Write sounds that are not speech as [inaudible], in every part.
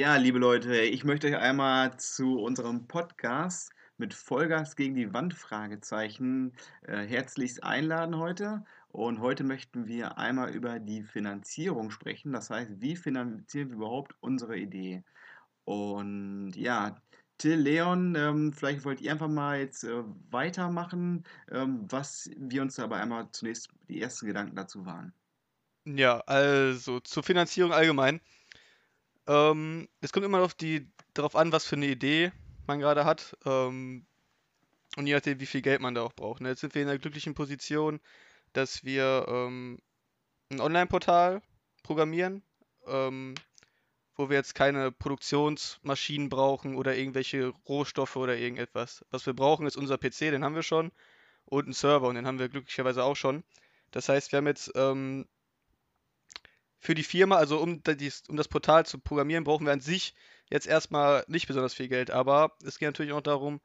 Ja, liebe Leute, ich möchte euch einmal zu unserem Podcast mit Vollgas gegen die Wand Fragezeichen äh, herzlichst einladen heute. Und heute möchten wir einmal über die Finanzierung sprechen. Das heißt, wie finanzieren wir überhaupt unsere Idee? Und ja, Till, Leon, ähm, vielleicht wollt ihr einfach mal jetzt äh, weitermachen, ähm, was wir uns dabei einmal zunächst die ersten Gedanken dazu waren. Ja, also zur Finanzierung allgemein. Ähm, es kommt immer auf die, darauf an, was für eine Idee man gerade hat. Ähm, und je nachdem, wie viel Geld man da auch braucht. Ne? Jetzt sind wir in der glücklichen Position, dass wir ähm, ein Online-Portal programmieren, ähm, wo wir jetzt keine Produktionsmaschinen brauchen oder irgendwelche Rohstoffe oder irgendetwas. Was wir brauchen, ist unser PC, den haben wir schon, und einen Server, und den haben wir glücklicherweise auch schon. Das heißt, wir haben jetzt ähm, für die Firma, also um, dies, um das Portal zu programmieren, brauchen wir an sich jetzt erstmal nicht besonders viel Geld. Aber es geht natürlich auch darum,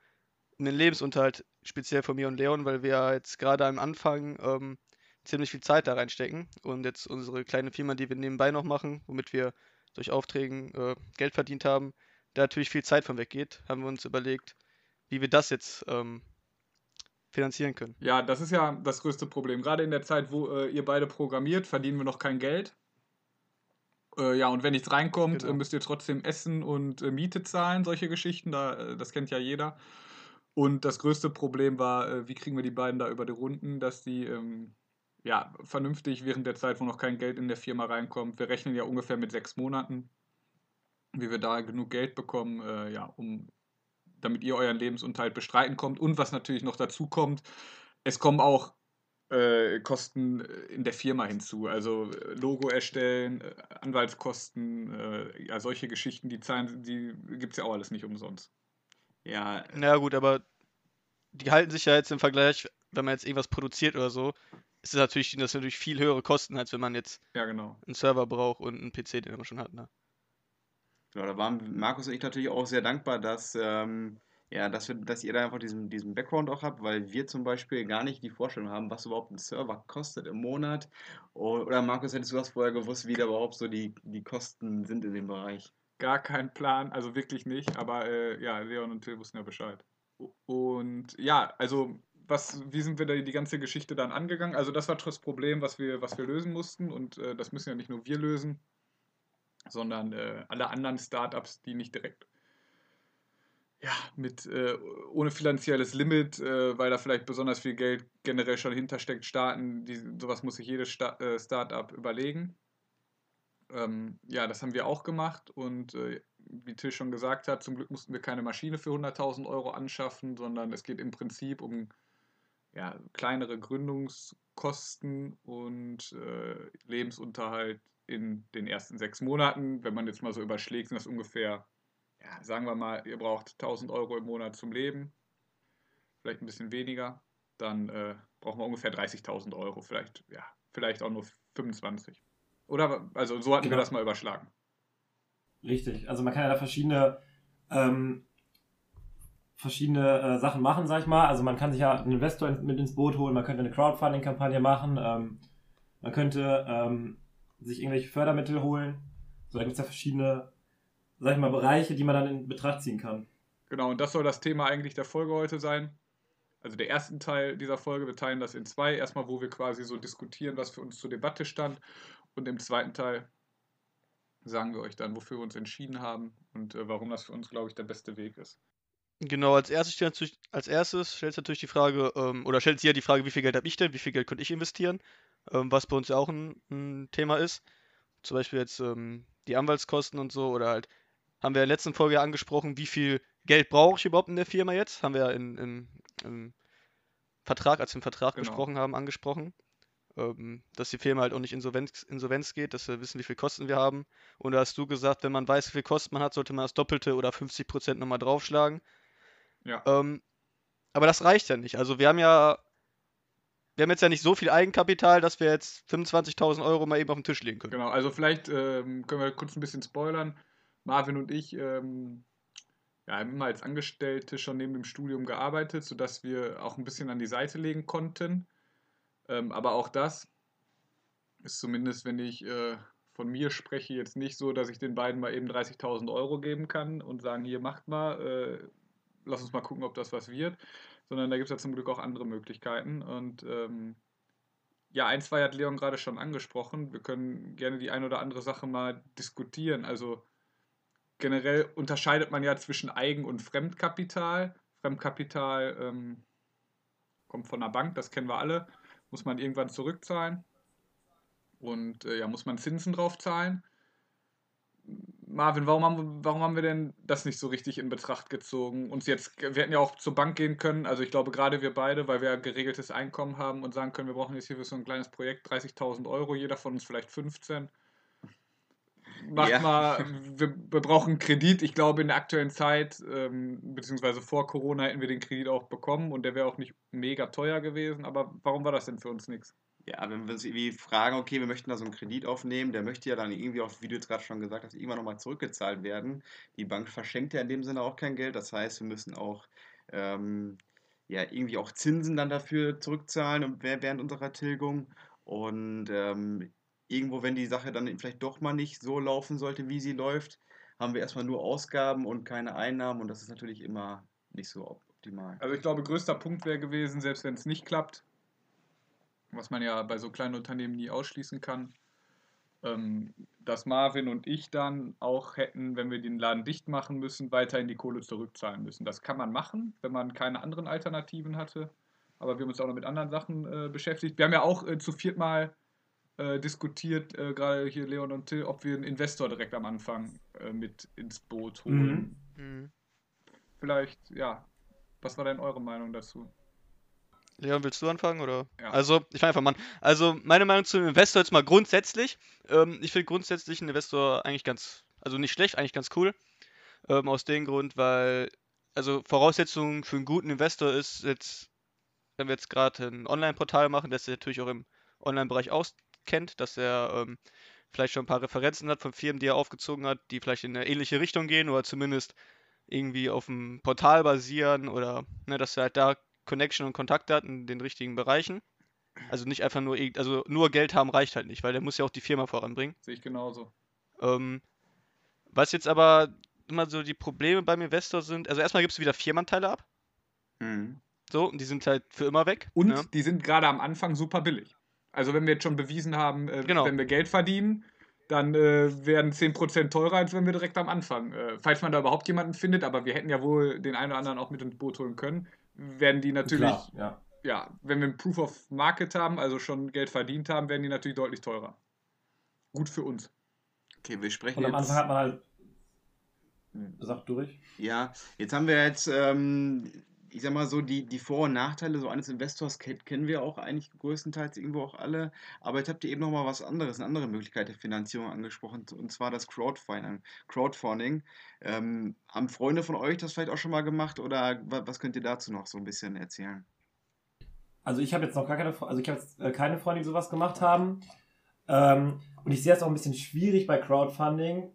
um den Lebensunterhalt, speziell von mir und Leon, weil wir jetzt gerade am Anfang ähm, ziemlich viel Zeit da reinstecken. Und jetzt unsere kleine Firma, die wir nebenbei noch machen, womit wir durch Aufträgen äh, Geld verdient haben, da natürlich viel Zeit von weggeht, haben wir uns überlegt, wie wir das jetzt ähm, finanzieren können. Ja, das ist ja das größte Problem. Gerade in der Zeit, wo äh, ihr beide programmiert, verdienen wir noch kein Geld. Äh, ja, und wenn nichts reinkommt, genau. äh, müsst ihr trotzdem Essen und äh, Miete zahlen, solche Geschichten. Da, äh, das kennt ja jeder. Und das größte Problem war, wie kriegen wir die beiden da über die Runden, dass die ähm, ja, vernünftig während der Zeit, wo noch kein Geld in der Firma reinkommt. Wir rechnen ja ungefähr mit sechs Monaten, wie wir da genug Geld bekommen, äh, ja, um damit ihr euren Lebensunterhalt bestreiten kommt. Und was natürlich noch dazu kommt, es kommen auch äh, Kosten äh, in der Firma hinzu. Also äh, Logo erstellen, äh, Anwaltskosten, äh, ja, solche Geschichten, die zahlen, die gibt es ja auch alles nicht umsonst. Ja. Na gut, aber die halten sich ja jetzt im Vergleich, wenn man jetzt irgendwas produziert oder so, ist das natürlich, das natürlich viel höhere Kosten, als wenn man jetzt ja, genau. einen Server braucht und einen PC, den man schon hat. Ne? Genau, da waren Markus und ich natürlich auch sehr dankbar, dass ähm, ja, dass, wir, dass ihr da einfach diesen, diesen Background auch habt, weil wir zum Beispiel gar nicht die Vorstellung haben, was überhaupt ein Server kostet im Monat. Oder Markus, hättest du das vorher gewusst, wie da überhaupt so die, die Kosten sind in dem Bereich? Gar kein Plan, also wirklich nicht, aber äh, ja, Leon und Till wussten ja Bescheid. Und ja, also was, wie sind wir da die ganze Geschichte dann angegangen? Also das war das Problem, was wir, was wir lösen mussten und äh, das müssen ja nicht nur wir lösen, sondern äh, alle anderen Startups, die nicht direkt ja, mit äh, ohne finanzielles Limit, äh, weil da vielleicht besonders viel Geld generell schon hintersteckt, starten, die, sowas muss sich jedes Sta äh, Startup überlegen. Ähm, ja, das haben wir auch gemacht und äh, wie Till schon gesagt hat, zum Glück mussten wir keine Maschine für 100.000 Euro anschaffen, sondern es geht im Prinzip um ja, kleinere Gründungskosten und äh, Lebensunterhalt in den ersten sechs Monaten. Wenn man jetzt mal so überschlägt, sind das ungefähr ja, sagen wir mal, ihr braucht 1000 Euro im Monat zum Leben, vielleicht ein bisschen weniger, dann äh, brauchen wir ungefähr 30.000 Euro, vielleicht, ja, vielleicht auch nur 25. Oder, also so hatten genau. wir das mal überschlagen. Richtig, also man kann ja da verschiedene, ähm, verschiedene äh, Sachen machen, sag ich mal. Also man kann sich ja einen Investor mit ins Boot holen, man könnte eine Crowdfunding-Kampagne machen, ähm, man könnte ähm, sich irgendwelche Fördermittel holen. So, da gibt es ja verschiedene sag ich mal, Bereiche, die man dann in Betracht ziehen kann. Genau, und das soll das Thema eigentlich der Folge heute sein. Also der erste Teil dieser Folge, wir teilen das in zwei. Erstmal, wo wir quasi so diskutieren, was für uns zur Debatte stand. Und im zweiten Teil sagen wir euch dann, wofür wir uns entschieden haben und äh, warum das für uns, glaube ich, der beste Weg ist. Genau, als erstes, natürlich, als erstes stellt natürlich die Frage, ähm, oder stellt sich ja die Frage, wie viel Geld habe ich denn, wie viel Geld könnte ich investieren, ähm, was bei uns ja auch ein, ein, Thema ist. Zum Beispiel jetzt ähm, die Anwaltskosten und so, oder halt haben wir in der letzten Folge angesprochen, wie viel Geld brauche ich überhaupt in der Firma jetzt? Haben wir in, in, im Vertrag, als wir im Vertrag genau. gesprochen haben, angesprochen. Ähm, dass die Firma halt auch nicht insolvenz, insolvenz geht, dass wir wissen, wie viel Kosten wir haben. Und da hast du gesagt, wenn man weiß, wie viel Kosten man hat, sollte man das Doppelte oder 50% nochmal draufschlagen. Ja. Ähm, aber das reicht ja nicht. Also wir haben ja, wir haben jetzt ja nicht so viel Eigenkapital, dass wir jetzt 25.000 Euro mal eben auf den Tisch legen können. Genau, also vielleicht ähm, können wir kurz ein bisschen spoilern. Marvin und ich ähm, ja, haben immer als Angestellte schon neben dem Studium gearbeitet, sodass wir auch ein bisschen an die Seite legen konnten. Ähm, aber auch das ist zumindest, wenn ich äh, von mir spreche jetzt nicht so, dass ich den beiden mal eben 30.000 Euro geben kann und sagen, hier macht mal, äh, lass uns mal gucken, ob das was wird, sondern da gibt es ja zum Glück auch andere Möglichkeiten und ähm, ja, ein, zwei hat Leon gerade schon angesprochen. Wir können gerne die ein oder andere Sache mal diskutieren. Also generell unterscheidet man ja zwischen Eigen- und Fremdkapital. Fremdkapital ähm, kommt von der Bank, das kennen wir alle, muss man irgendwann zurückzahlen und äh, ja, muss man Zinsen drauf zahlen. Marvin, warum haben, warum haben wir denn das nicht so richtig in Betracht gezogen? Uns jetzt, wir hätten ja auch zur Bank gehen können, also ich glaube gerade wir beide, weil wir ein geregeltes Einkommen haben und sagen können, wir brauchen jetzt hier für so ein kleines Projekt 30.000 Euro, jeder von uns vielleicht 15. Macht ja. mal, [laughs] wir, wir, brauchen Kredit. Ich glaube, in der aktuellen Zeit, ähm, beziehungsweise vor Corona, hätten wir den Kredit auch bekommen und der wäre auch nicht mega teuer gewesen. Aber warum war das denn für uns nichts? Ja, wenn wir uns irgendwie fragen, okay, wir möchten da so einen Kredit aufnehmen, der möchte ja dann irgendwie auch, wie du jetzt gerade schon gesagt hast, irgendwann nochmal zurückgezahlt werden. Die Bank verschenkt ja in dem Sinne auch kein Geld. Das heißt, wir müssen auch ähm, ja, irgendwie auch Zinsen dann dafür zurückzahlen während unserer Tilgung. Und ähm, irgendwo, wenn die Sache dann vielleicht doch mal nicht so laufen sollte, wie sie läuft, haben wir erstmal nur Ausgaben und keine Einnahmen und das ist natürlich immer nicht so optimal. Also ich glaube, größter Punkt wäre gewesen, selbst wenn es nicht klappt, was man ja bei so kleinen Unternehmen nie ausschließen kann, ähm, dass Marvin und ich dann auch hätten, wenn wir den Laden dicht machen müssen, weiterhin die Kohle zurückzahlen müssen. Das kann man machen, wenn man keine anderen Alternativen hatte. Aber wir haben uns auch noch mit anderen Sachen äh, beschäftigt. Wir haben ja auch äh, zu viert mal äh, diskutiert, äh, gerade hier Leon und Till, ob wir einen Investor direkt am Anfang äh, mit ins Boot holen. Mhm. Mhm. Vielleicht, ja. Was war denn eure Meinung dazu? Leon, willst du anfangen? Oder? Ja. Also, ich fange einfach mal an. Also, meine Meinung zum Investor jetzt mal grundsätzlich. Ähm, ich finde grundsätzlich einen Investor eigentlich ganz, also nicht schlecht, eigentlich ganz cool. Ähm, aus dem Grund, weil, also Voraussetzung für einen guten Investor ist jetzt, wenn wir jetzt gerade ein Online-Portal machen, das sich natürlich auch im Online-Bereich auskennt, dass er ähm, vielleicht schon ein paar Referenzen hat von Firmen, die er aufgezogen hat, die vielleicht in eine ähnliche Richtung gehen oder zumindest irgendwie auf dem Portal basieren oder ne, dass er halt da Connection und Kontakte hat in den richtigen Bereichen. Also nicht einfach nur, also nur Geld haben reicht halt nicht, weil der muss ja auch die Firma voranbringen. Sehe ich genauso. Ähm, was jetzt aber immer so die Probleme beim Investor sind, also erstmal gibst du wieder Firmenteile ab. Mhm. So, und die sind halt für immer weg. Und ne? die sind gerade am Anfang super billig. Also wenn wir jetzt schon bewiesen haben, äh, genau. wenn wir Geld verdienen, dann äh, werden 10% teurer, als wenn wir direkt am Anfang, äh, falls man da überhaupt jemanden findet, aber wir hätten ja wohl den einen oder anderen auch mit ins Boot holen können, werden die natürlich, Klar, ja. ja, wenn wir ein Proof of Market haben, also schon Geld verdient haben, werden die natürlich deutlich teurer. Gut für uns. Okay, wir sprechen Und am Anfang hat man halt. Sag durch. Ja, jetzt haben wir jetzt ähm, ich sag mal so, die, die Vor- und Nachteile so eines Investors kennen wir auch eigentlich größtenteils irgendwo auch alle. Aber jetzt habt ihr eben nochmal was anderes, eine andere Möglichkeit der Finanzierung angesprochen, und zwar das Crowdfunding. Crowdfunding. Ähm, haben Freunde von euch das vielleicht auch schon mal gemacht oder was könnt ihr dazu noch so ein bisschen erzählen? Also ich habe jetzt noch gar keine, also ich habe äh, keine Freunde, die sowas gemacht haben. Ähm, und ich sehe es auch ein bisschen schwierig bei Crowdfunding,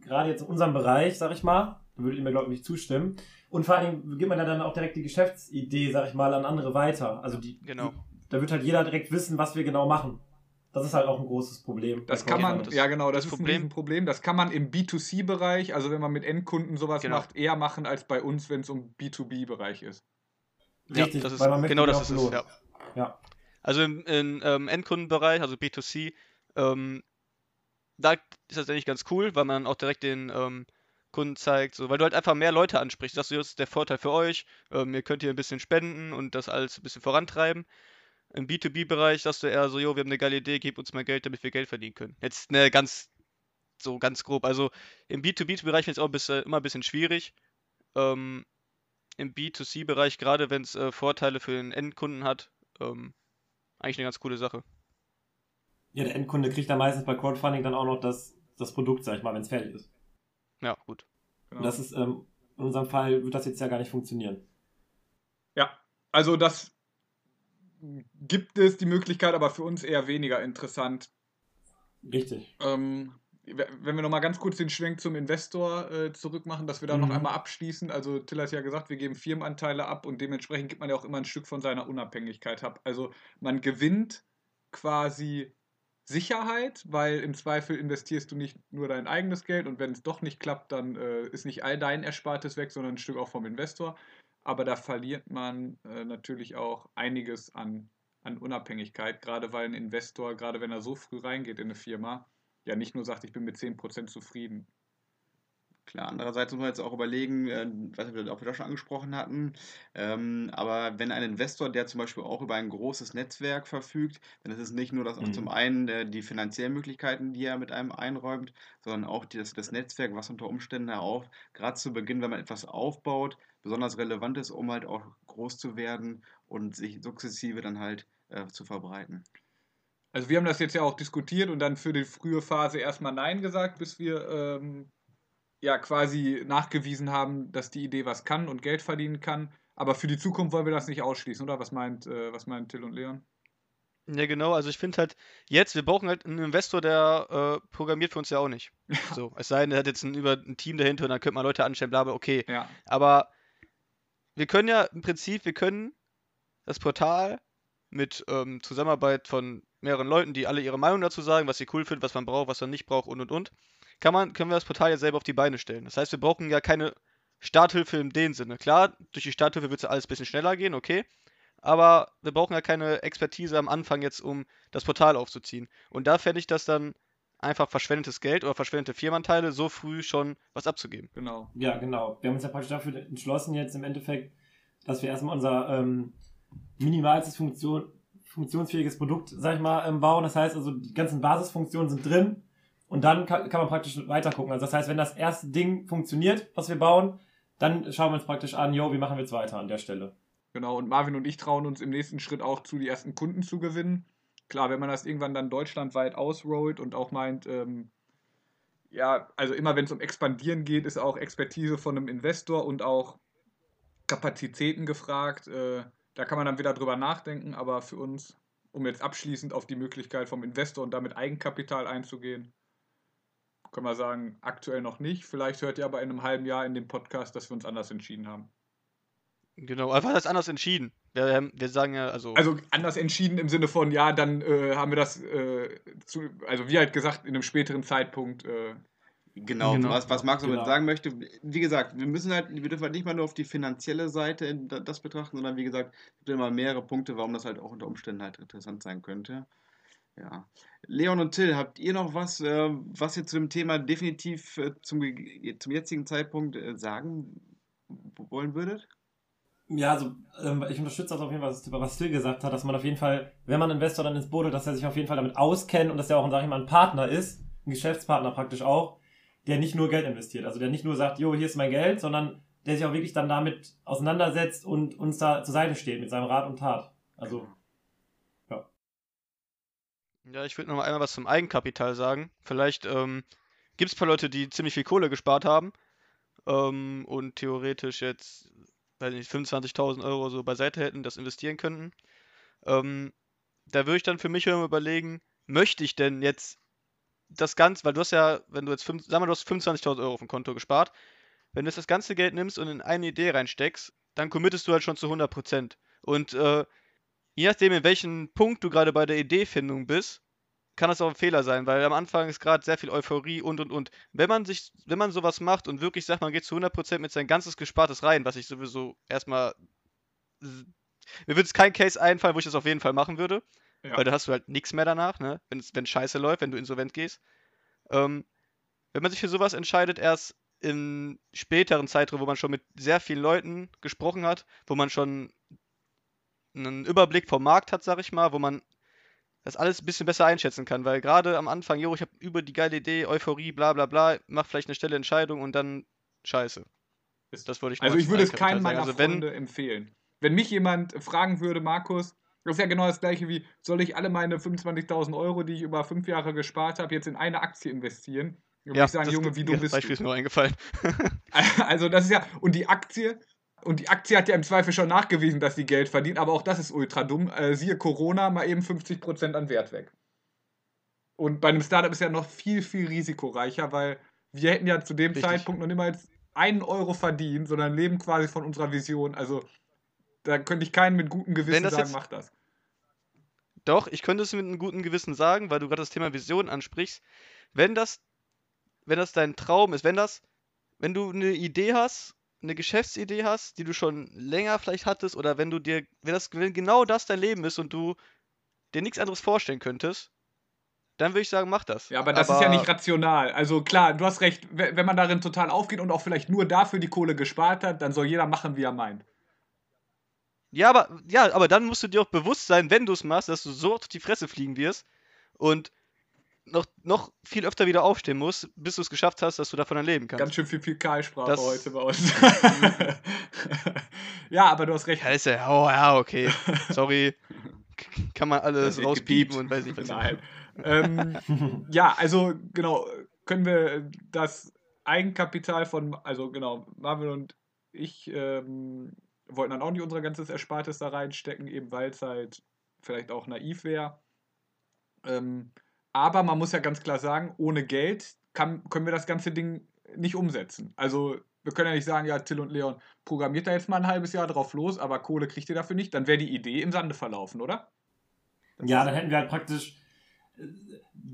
gerade jetzt in unserem Bereich, sag ich mal. Da würdet ihr mir, glaube ich, zustimmen. Und vor allen Dingen gibt man ja dann auch direkt die Geschäftsidee, sag ich mal, an andere weiter. Also die, genau. Die, da wird halt jeder direkt wissen, was wir genau machen. Das ist halt auch ein großes Problem. Das kann man, ja genau, das, das ist Problem. ein Problem. Das kann man im B2C-Bereich, also wenn man mit Endkunden sowas genau. macht, eher machen als bei uns, wenn es um B2B-Bereich ist. Richtig, ja, das ist, genau das ist es. Ja. ja. Also im, im ähm, Endkundenbereich, also B2C, ähm, da ist das eigentlich ganz cool, weil man auch direkt den ähm, Kunden zeigt, so, weil du halt einfach mehr Leute ansprichst. Das ist der Vorteil für euch. Ähm, ihr könnt hier ein bisschen spenden und das alles ein bisschen vorantreiben. Im B2B-Bereich sagst du eher so, jo, wir haben eine geile Idee, gib uns mal Geld, damit wir Geld verdienen können. Jetzt ne, ganz, so ganz grob. Also im B2B-Bereich wird es auch ein bisschen, immer ein bisschen schwierig. Ähm, Im B2C-Bereich, gerade wenn es äh, Vorteile für den Endkunden hat, ähm, eigentlich eine ganz coole Sache. Ja, der Endkunde kriegt dann meistens bei Crowdfunding dann auch noch das, das Produkt, sag ich mal, wenn es fertig ist. Ja, gut. Genau. Das ist, ähm, in unserem Fall wird das jetzt ja gar nicht funktionieren. Ja, also das gibt es die Möglichkeit, aber für uns eher weniger interessant. Richtig. Ähm, wenn wir nochmal ganz kurz den Schwenk zum Investor äh, zurückmachen, dass wir da mhm. noch einmal abschließen. Also Till hat ja gesagt, wir geben Firmenanteile ab und dementsprechend gibt man ja auch immer ein Stück von seiner Unabhängigkeit ab. Also man gewinnt quasi Sicherheit, weil im Zweifel investierst du nicht nur dein eigenes Geld und wenn es doch nicht klappt, dann äh, ist nicht all dein Erspartes weg, sondern ein Stück auch vom Investor. Aber da verliert man äh, natürlich auch einiges an, an Unabhängigkeit, gerade weil ein Investor, gerade wenn er so früh reingeht in eine Firma, ja nicht nur sagt, ich bin mit 10% zufrieden. Klar, andererseits muss man jetzt auch überlegen, äh, was wir auch wieder schon angesprochen hatten, ähm, aber wenn ein Investor, der zum Beispiel auch über ein großes Netzwerk verfügt, dann ist es nicht nur das auch zum Mhm. einen äh, die finanziellen Möglichkeiten, die er mit einem einräumt, sondern auch die, das, das Netzwerk, was unter Umständen ja auch gerade zu Beginn, wenn man etwas aufbaut, besonders relevant ist, um halt auch groß zu werden und sich sukzessive dann halt äh, zu verbreiten. Also wir haben das jetzt ja auch diskutiert und dann für die frühe Phase erstmal Nein gesagt, bis wir ähm, ja quasi nachgewiesen haben, dass die Idee was kann und Geld verdienen kann. Aber für die Zukunft wollen wir das nicht ausschließen, oder? Was meint, äh, was meint Till und Leon? Ja, genau. Also ich finde halt, jetzt, wir brauchen halt einen Investor, der äh, programmiert für uns ja auch nicht. So, es sei denn, er hat jetzt ein, über ein Team dahinter und dann könnte man Leute anstellen, bla bla, okay. Ja, Aber wir können ja im Prinzip, wir können das Portal mit ähm, Zusammenarbeit von mehreren Leuten, die alle ihre Meinung dazu sagen, was sie cool finden, was man braucht, was man nicht braucht und und und, kann man, können wir das Portal ja selber auf die Beine stellen. Das heißt, wir brauchen ja keine Starthilfe in dem Sinne. Klar, durch die Starthilfe wird es alles ein bisschen schneller gehen, okay. Aber wir brauchen ja keine Expertise am Anfang jetzt, um das Portal aufzuziehen. Und da fände ich das dann einfach verschwendetes Geld oder verschwendete Firmenanteile, so früh schon was abzugeben. genau. Ja, genau. Wir haben uns ja praktisch dafür entschlossen, jetzt im Endeffekt, dass wir erstmal unser ähm, minimalstes Funktion, funktionsfähiges Produkt, sag ich mal, ähm, bauen. Das heißt also, die ganzen Basisfunktionen sind drin und dann kann, man praktisch weiter gucken. Also das heißt, wenn das erste Ding funktioniert, was wir bauen, dann schauen wir uns praktisch an, jo, wie machen wir jetzt weiter an der Stelle. Genau, und Marvin und ich trauen uns im nächsten Schritt auch zu, die ersten Kunden zu gewinnen. Klar, wenn man das irgendwann dann deutschlandweit ausrollt und auch meint, ähm, ja, also immer wenn es um Expandieren geht, ist auch Expertise von einem Investor und auch Kapazitäten gefragt. Äh, da kann man dann wieder drüber nachdenken, aber für uns, um jetzt abschließend auf die Möglichkeit vom Investor und damit Eigenkapital einzugehen, können wir sagen, aktuell noch nicht. Vielleicht hört ihr aber in einem halben Jahr in dem Podcast, dass wir uns anders entschieden haben. Genau, einfach das anders entschieden. Wir, wir sagen ja, also, Also anders entschieden im Sinne von, ja, dann äh, haben wir das, äh, zu, also wie halt gesagt, in einem späteren Zeitpunkt. Äh, Genau, Genau. was, was Max damit Genau. sagen möchte, wie gesagt, wir müssen halt, wir dürfen halt nicht mal nur auf die finanzielle Seite das betrachten, sondern wie gesagt, es gibt immer mehrere Punkte, warum das halt auch unter Umständen halt interessant sein könnte. Ja. Leon und Till, habt ihr noch was, äh, was ihr zu dem Thema definitiv äh, zum, zum jetzigen Zeitpunkt äh, sagen wollen würdet? Ja, also ähm, ich unterstütze das auf jeden Fall, was, Phil gesagt hat, dass man auf jeden Fall, wenn man Investor dann ins Boot dass er sich auf jeden Fall damit auskennt und dass er auch, sag ich mal, ein Partner ist, ein Geschäftspartner praktisch auch, der nicht nur Geld investiert. Also der nicht nur sagt, jo, hier ist mein Geld, sondern der sich auch wirklich dann damit auseinandersetzt und uns da zur Seite steht mit seinem Rat und Tat. Also, ja, ich würde noch mal einmal was zum Eigenkapital sagen. Vielleicht ähm, gibt es ein paar Leute, die ziemlich viel Kohle gespart haben ähm, und theoretisch jetzt, weiß nicht, 25.000 Euro so beiseite hätten, das investieren könnten. Ähm, da würde ich dann für mich überlegen, möchte ich denn jetzt das Ganze, weil du hast ja, wenn du jetzt, fünf, sag mal, du hast 25.000 Euro auf dem Konto gespart, wenn du jetzt das ganze Geld nimmst und in eine Idee reinsteckst, dann committest du halt schon zu 100%. Und äh, je nachdem, in welchem Punkt du gerade bei der Ideefindung bist, kann das auch ein Fehler sein, weil am Anfang ist gerade sehr viel Euphorie und und und. Wenn man sich, wenn man sowas macht und wirklich sagt, man geht zu 100% mit sein ganzes Gespartes rein, was ich sowieso erstmal. Mir würde es kein Case einfallen, wo ich das auf jeden Fall machen würde, ja. weil da hast du halt nichts mehr danach, ne? Wenn es wenn scheiße läuft, wenn du insolvent gehst. Ähm, wenn man sich für sowas entscheidet, erst im späteren Zeitraum, wo man schon mit sehr vielen Leuten gesprochen hat, wo man schon einen Überblick vom Markt hat, sag ich mal, wo man das alles ein bisschen besser einschätzen kann, weil gerade am Anfang, jo, ich habe über die geile Idee, Euphorie, bla bla bla, mach vielleicht eine schnelle Entscheidung und dann scheiße. Das wollte ich Also ich würde es keinem meiner Also wenn, Freunde empfehlen. Wenn mich jemand fragen würde, Markus, das ist ja genau das gleiche wie, soll ich alle meine 25.000 Euro, die ich über fünf Jahre gespart habe, jetzt in eine Aktie investieren? Würde ja, ich sagen, Junge, wie du bist Beispiel du? ist mir eingefallen. [laughs] Also das ist ja, und die Aktie, und die Aktie hat ja im Zweifel schon nachgewiesen, dass sie Geld verdient, aber auch das ist ultra dumm. Äh, siehe Corona, mal eben 50% an Wert weg. Und bei einem Startup ist ja noch viel, viel risikoreicher, weil wir hätten ja zu dem Richtig. Zeitpunkt noch niemals einen Euro verdient, sondern leben quasi von unserer Vision. Also da könnte ich keinen mit gutem Gewissen sagen, mach das. Doch, ich könnte es mit einem guten Gewissen sagen, weil du gerade das Thema Vision ansprichst. Wenn das, wenn das dein Traum ist, wenn das, wenn du eine Idee hast, eine Geschäftsidee hast, die du schon länger vielleicht hattest, oder wenn du dir, wenn das, wenn genau das dein Leben ist und du dir nichts anderes vorstellen könntest, dann würde ich sagen, mach das. Ja, aber das ist ja nicht rational. Also klar, du hast recht, wenn man darin total aufgeht und auch vielleicht nur dafür die Kohle gespart hat, dann soll jeder machen, wie er meint. Ja, aber, ja, aber dann musst du dir auch bewusst sein, wenn du es machst, dass du so auf die Fresse fliegen wirst und noch, noch viel öfter wieder aufstehen musst, bis du es geschafft hast, dass du davon erleben kannst. Ganz schön viel Fäkalsprache heute bei uns. [laughs] ja, aber du hast recht. Ja, oh, ja, okay. Sorry. Kann man alles rauspiepen und weiß nicht was. Nein. ähm, [laughs] ja, also genau, können wir das Eigenkapital von, also genau, Marvin und ich ähm, wollten dann auch nicht unser ganzes Erspartes da reinstecken, eben weil es halt vielleicht auch naiv wäre. Ähm, aber man muss ja ganz klar sagen, ohne Geld kann, können wir das ganze Ding nicht umsetzen. Also wir können ja nicht sagen, ja, Till und Leon, programmiert da jetzt mal ein halbes Jahr drauf los, aber Kohle kriegt ihr dafür nicht. Dann wäre die Idee im Sande verlaufen, oder? Ja, dann hätten wir halt praktisch äh,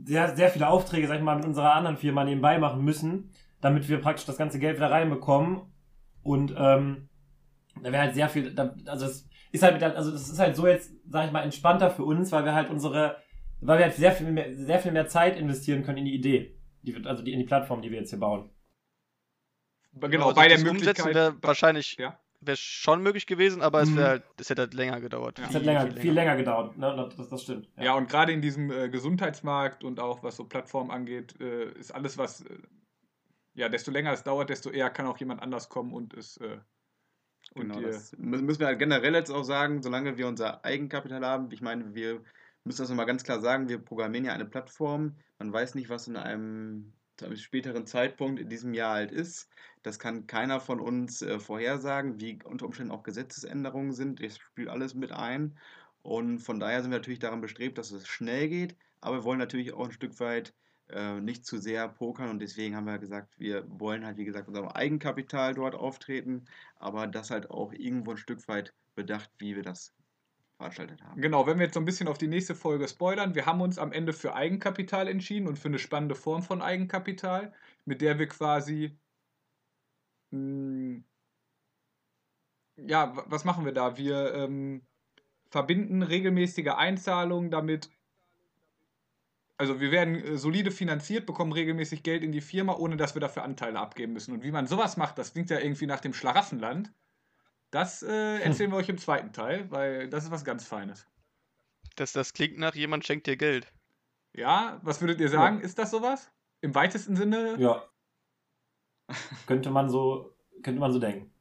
sehr, sehr viele Aufträge, sag ich mal, mit unserer anderen Firma nebenbei machen müssen, damit wir praktisch das ganze Geld wieder reinbekommen. Und ähm, da wäre halt sehr viel, also es ist halt, also das ist halt so jetzt, sag ich mal, entspannter für uns, weil wir halt unsere, weil wir halt sehr viel mehr, sehr viel mehr Zeit investieren können in die Idee, die wir, also die, in die Plattform, die wir jetzt hier bauen. Genau, also bei der Möglichkeit wäre wahrscheinlich ja. wäre schon möglich gewesen, aber es, mhm. es hätte halt länger gedauert. Ja. Es hätte länger, viel, viel länger, gedauert, ne? das, das stimmt. Ja. ja, und gerade in diesem äh, Gesundheitsmarkt und auch was so Plattformen angeht, äh, ist alles, was, äh, ja, desto länger es dauert, desto eher kann auch jemand anders kommen und es äh, Genau, das müssen wir halt generell jetzt auch sagen, solange wir unser Eigenkapital haben. Ich meine, wir müssen das nochmal ganz klar sagen, wir programmieren ja eine Plattform. Man weiß nicht, was in einem, einem späteren Zeitpunkt in diesem Jahr halt ist. Das kann keiner von uns äh, vorhersagen, wie unter Umständen auch Gesetzesänderungen sind. Das spielt alles mit ein. Und von daher sind wir natürlich daran bestrebt, dass es schnell geht. Aber wir wollen natürlich auch ein Stück weit äh, nicht zu sehr pokern und deswegen haben wir gesagt, wir wollen halt, wie gesagt, unser Eigenkapital dort auftreten, aber das halt auch irgendwo ein Stück weit bedacht, wie wir das veranstaltet haben. Genau, wenn wir jetzt so ein bisschen auf die nächste Folge spoilern, wir haben uns am Ende für Eigenkapital entschieden und für eine spannende Form von Eigenkapital, mit der wir quasi mh, hm, ja, was machen wir da? Wir ähm, verbinden regelmäßige Einzahlungen damit also wir werden äh, solide finanziert, bekommen regelmäßig Geld in die Firma, ohne dass wir dafür Anteile abgeben müssen. Und wie man sowas macht, das klingt ja irgendwie nach dem Schlaraffenland. Das äh, hm. erzählen wir euch im zweiten Teil, weil das ist was ganz Feines. Das, das klingt nach jemand schenkt dir Geld. Ja, was würdet ihr sagen? Ja. Ist das sowas? Im weitesten Sinne? Ja. könnte man so, könnte man so denken.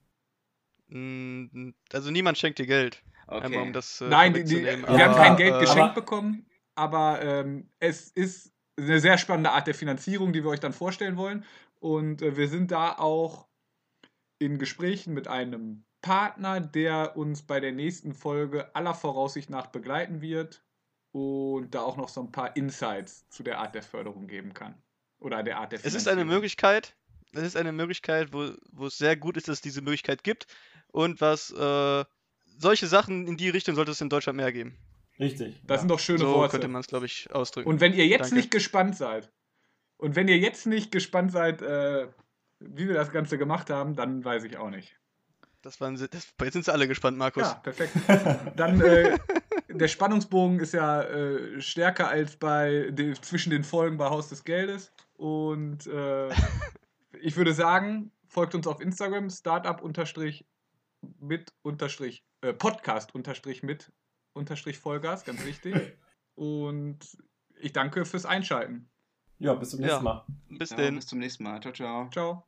Mm, also niemand schenkt dir Geld. Okay. Einmal, um das, äh, Nein, die, die, wir haben kein Geld äh, geschenkt bekommen aber ähm, es ist eine sehr spannende Art der Finanzierung, die wir euch dann vorstellen wollen. Und äh, wir sind da auch in Gesprächen mit einem Partner, der uns bei der nächsten Folge aller Voraussicht nach begleiten wird und da auch noch so ein paar Insights zu der Art der Förderung geben kann. Oder der Art der Finanzierung. Es ist eine Möglichkeit, es ist eine Möglichkeit, wo, wo es sehr gut ist, dass es diese Möglichkeit gibt und was äh, solche Sachen in die Richtung sollte es in Deutschland mehr geben. Richtig. Das ja. sind doch schöne so Worte. könnte man es, glaube ich, ausdrücken. Und wenn ihr jetzt Danke. nicht gespannt seid, und wenn ihr jetzt nicht gespannt seid, äh, wie wir das Ganze gemacht haben, dann weiß ich auch nicht. Das waren sie, das, jetzt sind sie alle gespannt, Markus. Ja, perfekt. Dann, äh, [laughs] der Spannungsbogen ist ja äh, stärker als bei de, zwischen den Folgen bei Haus des Geldes. Und äh, [laughs] ich würde sagen, folgt uns auf Instagram, startup mit unterstrich, äh, podcast unterstrich mit unterstrich Vollgas, ganz wichtig. Und ich danke fürs Einschalten. Ja, bis zum nächsten Mal. Bis ja, Bis zum nächsten Mal. Ciao, ciao. Ciao.